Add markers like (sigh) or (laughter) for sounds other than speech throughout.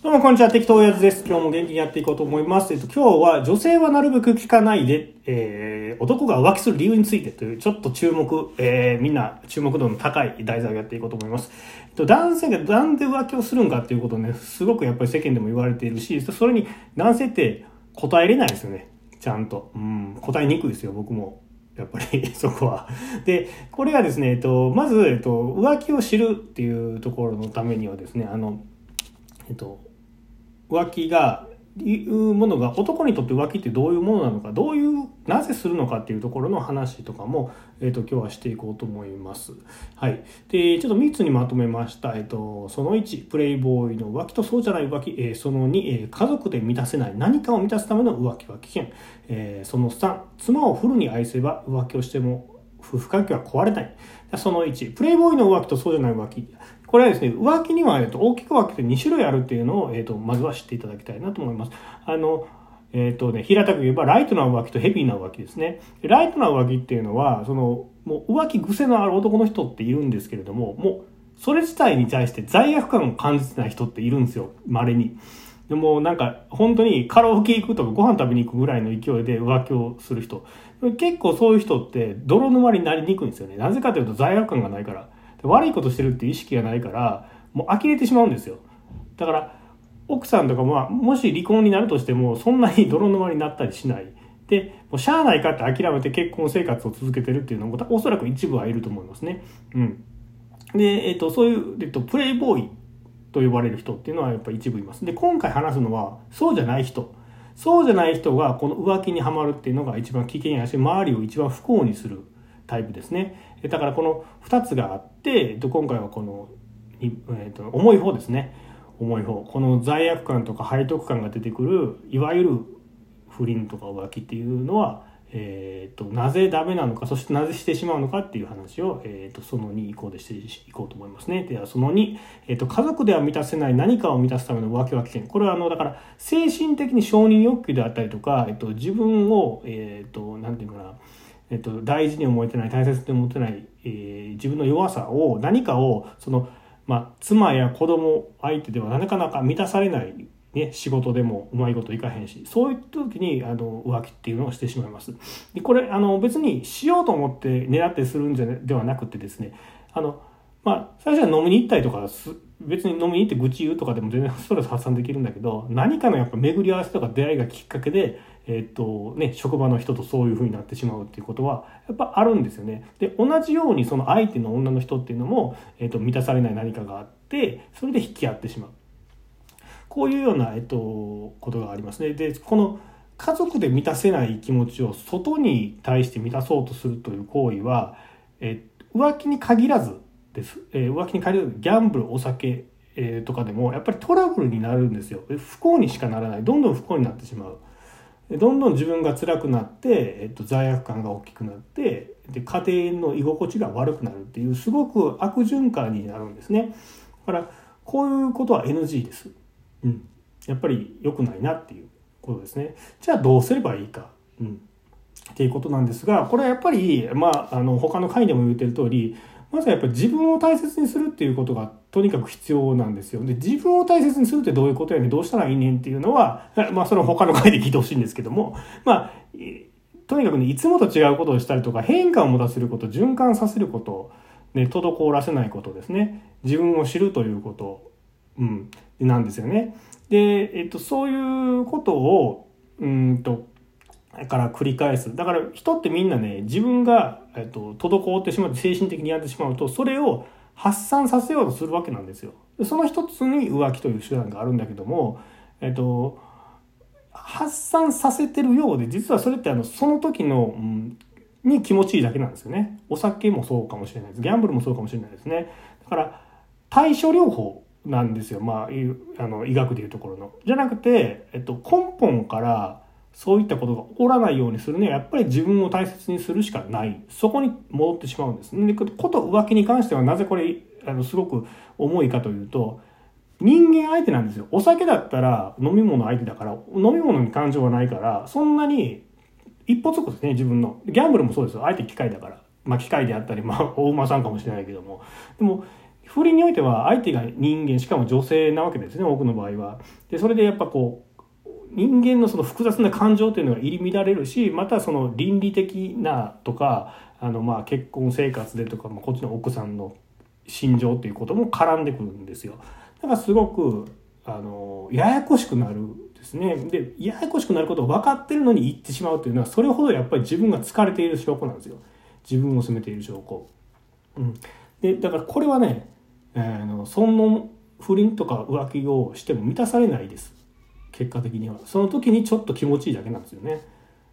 どうもこんにちは、適当やつです。今日も元気にやっていこうと思います。えっと、今日は女性はなるべく聞かないで、えー、男が浮気する理由についてという、ちょっと注目、えー、みんな注目度の高い題材をやっていこうと思います。えっと、男性がなんで浮気をするんかっていうことね、すごくやっぱり世間でも言われているし、それに男性って答えれないですよね。ちゃんと。うん、答えにくいですよ、僕も。やっぱり (laughs) そこは。で、これがですね、えっと、まず、えっと、浮気を知るっていうところのためにはですね、あの、えっと、浮気がいうものが男にとって浮気ってどういうものなのかどういうなぜするのかっていうところの話とかも、えーと、今日はしていこうと思います。はい、でちょっと3つにまとめました、えーと、その1プレイボーイの浮気とそうじゃない浮気、えー、その2、えー、家族で満たせない何かを満たすための浮気は危険、えー、その3妻をフルに愛せば浮気をしても夫婦関係は壊れない。その1、プレイボーイの浮気とそうじゃない浮気。これはですね、浮気には、えっと、大きく分けて2種類あるっていうのを、えっと、まずは知っていただきたいなと思います。あの、えっ、とね、平たく言えば、ライトな浮気とヘビーな浮気ですね。ライトな浮気っていうのは、その、もう浮気癖のある男の人っているんですけれども、もう、それ自体に対して罪悪感を感じてない人っているんですよ、稀に。でもなんか本当にカラオケ行くとかご飯食べに行くぐらいの勢いで浮気をする人。結構そういう人って泥沼になりにくいんですよね。なぜかというと罪悪感がないから。悪いことしてるっていう意識がないから、もう呆れてしまうんですよ。だから、奥さんとかも、もし離婚になるとしても、そんなに泥沼になったりしない。で、もうしゃあないかって諦めて結婚生活を続けてるっていうのも、おそらく一部はいると思いますね。うん。で、えっ、と、そういう、えっ、と、プレイボーイと呼ばれる人っていうのはやっぱ一部います。で、今回話すのは、そうじゃない人。そうじゃない人がこの浮気にはまるっていうのが一番危険やし、周りを一番不幸にするタイプですね。だからこの2つがあって、今回はこの、えー、と重い方ですね。重い方。この罪悪感とか背徳感が出てくる、いわゆる不倫とか浮気っていうのは、えーと、なぜダメなのかそしてなぜしてしまうのかっていう話を、えーと、その2以降でしていこうと思いますね。ではその2、えーと、家族では満たせない何かを満たすための浮気は危険これはあのだから精神的に承認欲求であったりとか、えー、と自分を、えー、となんていうかなえっと、大事に思えてない大切に思ってない、えー、自分の弱さを何かをその、まあ、妻や子供相手ではなかなか満たされないね、仕事でもうまいこといかへんしそういった時にあの浮気っていうのをしてしまいます。でこれあの別にしようと思って狙ってするんじゃではなくてですねあのまあ最初は飲みに行ったりとか別に飲みに行って愚痴言うとかでも全然ストレス発散できるんだけど何かのやっぱ巡り合わせとか出会いがきっかけでえっとね、職場の人とそういう風になってしまうっていうことはやっぱあるんですよね。で同じようにその相手の女の人っていうのも、えっと、満たされない何かがあってそれで引き合ってしまう。こういうような、えっと、ことがありますね。で、この家族で満たせない気持ちを外に対して満たそうとするという行為は、え浮気に限らずです。え浮気に限らず、ギャンブル、お酒、えとかでも、やっぱりトラブルになるんですよ。不幸にしかならない。どんどん不幸になってしまう。どんどん自分が辛くなって、えっと、罪悪感が大きくなってで家庭の居心地が悪くなるっていうすごく悪循環になるんですねだからこういうことは NG ですうん、やっぱり良くないなっていうことですね。じゃあどうすればいいか。うん、っていうことなんですが、これはやっぱり、まあ、あの、他の回でも言ってる通り、まずはやっぱり自分を大切にするっていうことがとにかく必要なんですよ。で、自分を大切にするってどういうことやねん、どうしたらいいねんっていうのは、(laughs) まあその他の回で聞いてほしいんですけども、まあ、とにかくね、いつもと違うことをしたりとか、変化を持たせること、循環させること、ね、滞らせないことですね。自分を知るということ、うん。なんですよね。で、えっと、そういうことを、うんと、から繰り返す。だから人ってみんなね、自分が、えっと、滞ってしまって精神的にやってしまうと、それを発散させようとするわけなんですよ。その一つに浮気という手段があるんだけども、えっと、発散させてるようで、実はそれってあの、その時の、うん、に気持ちいいだけなんですよね。お酒もそうかもしれないです。ギャンブルもそうかもしれないですね。だから、対処療法なんですよ。まあ、あの、医学でいうところの。じゃなくて、えっと、根本からそういったことが起こらないようにするには、やっぱり自分を大切にするしかない。そこに戻ってしまうんです。で、こと浮気に関してはなぜこれ、あの、すごく重いかというと、人間相手なんですよ。お酒だったら飲み物相手だから、飲み物に感情はないから、そんなに一歩つくですね、自分の。ギャンブルもそうですよ。相手機械だから。まあ機械であったり、まあ大馬さんかもしれないけども。でも、不倫においては相手が人間しかも女性なわけですね多くの場合は。でそれでやっぱこう人間のその複雑な感情というのが入り乱れるしまたその倫理的なとかあのまあ結婚生活でとか、まあ、こっちの奥さんの心情ということも絡んでくるんですよ。だからすごくあのややこしくなるですね。でややこしくなることを分かってるのに言ってしまうというのはそれほどやっぱり自分が疲れている証拠なんですよ。自分を責めている証拠。うん、でだからこれはね、えー、のその不倫とか浮気をしても満たされないです結果的には。その時にちょっと気持ちいいだけなんですよね、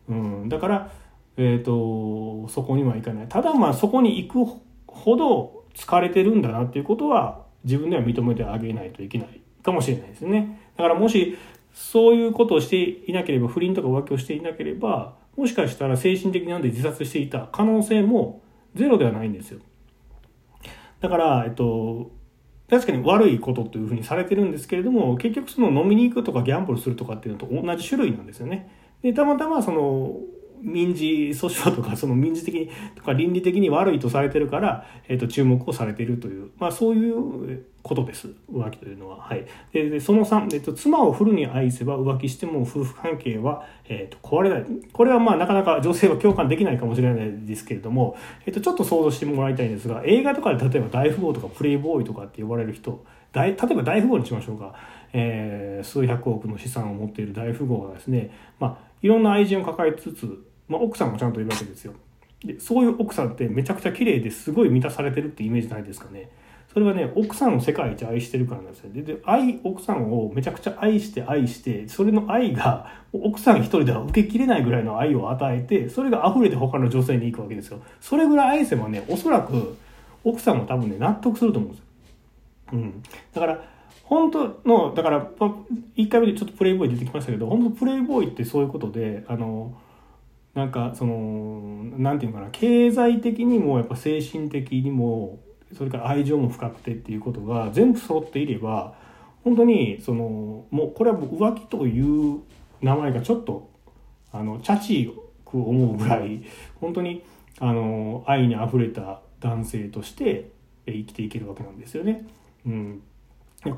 うん、だから、えーと、そこにはいかない。ただまあそこに行くほど疲れてるんだなっていうことは自分では認めてあげないといけないかもしれないですね。だからもしそういうことをしていなければ不倫とか浮気をしていなければもしかしたら精神的なんで自殺していた可能性もゼロではないんですよ。だから、えっと、確かに悪いことというふうにされてるんですけれども結局その飲みに行くとかギャンブルするとかっていうのと同じ種類なんですよね。でたまたまその民事訴訟とかその民事的にとか倫理的に悪いとされてるから、えー、と注目をされているという、まあ、そういうことです。浮気というのは。はい、でその3、えーと、妻をフルに愛せば浮気しても夫婦関係は、えーと、壊れない。これはまあなかなか女性は共感できないかもしれないですけれども、えーと、ちょっと想像してもらいたいんですが映画とかで例えば大富豪とかプレイボーイとかって呼ばれる人大例えば大富豪にしましょうか。えー、数百億の資産を持っている大富豪がですね、まあ、いろんな愛人を抱えつつまあ、奥さんもちゃんといるわけですよ。でそういう奥さんってめちゃくちゃ綺麗ですごい満たされてるってイメージないですかね。それはね奥さんを世界一愛してるからなんですよ。でで愛奥さんをめちゃくちゃ愛して愛してそれの愛が奥さん一人では受けきれないぐらいの愛を与えてそれが溢れて他の女性に行くわけですよ。それぐらい愛せばねおそらく奥さんも多分ね納得すると思うんですよ、うん、だから本当のだから1回目でちょっとプレイボーイ出てきましたけど本当プレイボーイってそういうことであのなんかその何て言うかな経済的にもやっぱ精神的にもそれから愛情も深くてっていうことが全部揃っていれば本当にそのもうこれは浮気という名前がちょっとあのチャチく思うぐらい本当にあの愛にあふれた男性として生きていけるわけなんですよね。うん、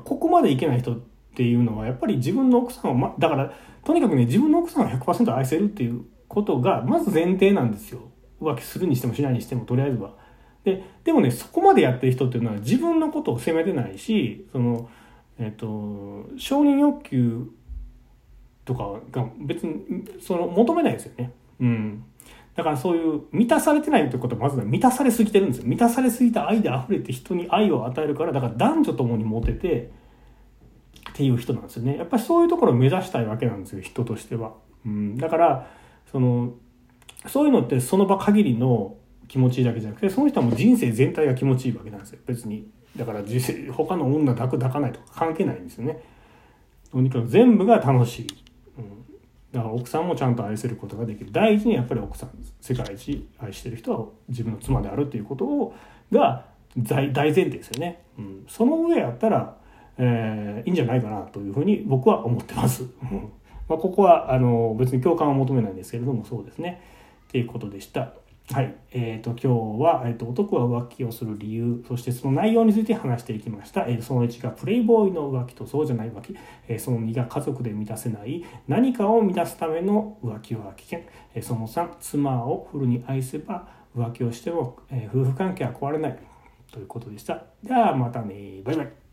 ここまでいけない人っていうのはやっぱり自分の奥さんを、ま、だからとにかくね自分の奥さんを100%愛せるっていうことがまず前提なんですよ浮気するにしてもしないにしてもとりあえずは。ででもねそこまでやってる人っていうのは自分のことを責めてないしその、えっと、承認欲求とかが別にその求めないですよね。うん、だからそういう満たされてないってことはまず満たされすぎてるんですよ。満たされすぎた愛で溢れて人に愛を与えるからだから男女ともにモテてっていう人なんですよね。やっぱりそういうところを目指したいわけなんですよ人としては。うん、だからそのそういうのってその場限りの気持ちいいだけじゃなくてその人はもう人生全体が気持ちいいわけなんですよ。別にだから他の女抱く抱かないとか関係ないんですよね。とにかく全部が楽しい、うん、だから奥さんもちゃんと愛せることができる。第一にやっぱり奥さん世界一愛してる人は自分の妻であるっていうことをが大前提ですよね、うん、その上やったら、えー、いいんじゃないかなというふうに僕は思ってます。まあ、ここはあの別に共感を求めないんですけれどもそうですね。っていうことでした。はい。えっ、ー、と、今日は、えっ、ー、と、男は浮気をする理由、そしてその内容について話していきました。えー、その1がプレイボーイの浮気とそうじゃない浮気。え、その2が家族で満たせない何かを満たすための浮気は危険。え、その3、妻をフルに愛せば浮気をしても、え、夫婦関係は壊れない。ということでした。ではまたね。バイバイ。